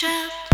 trap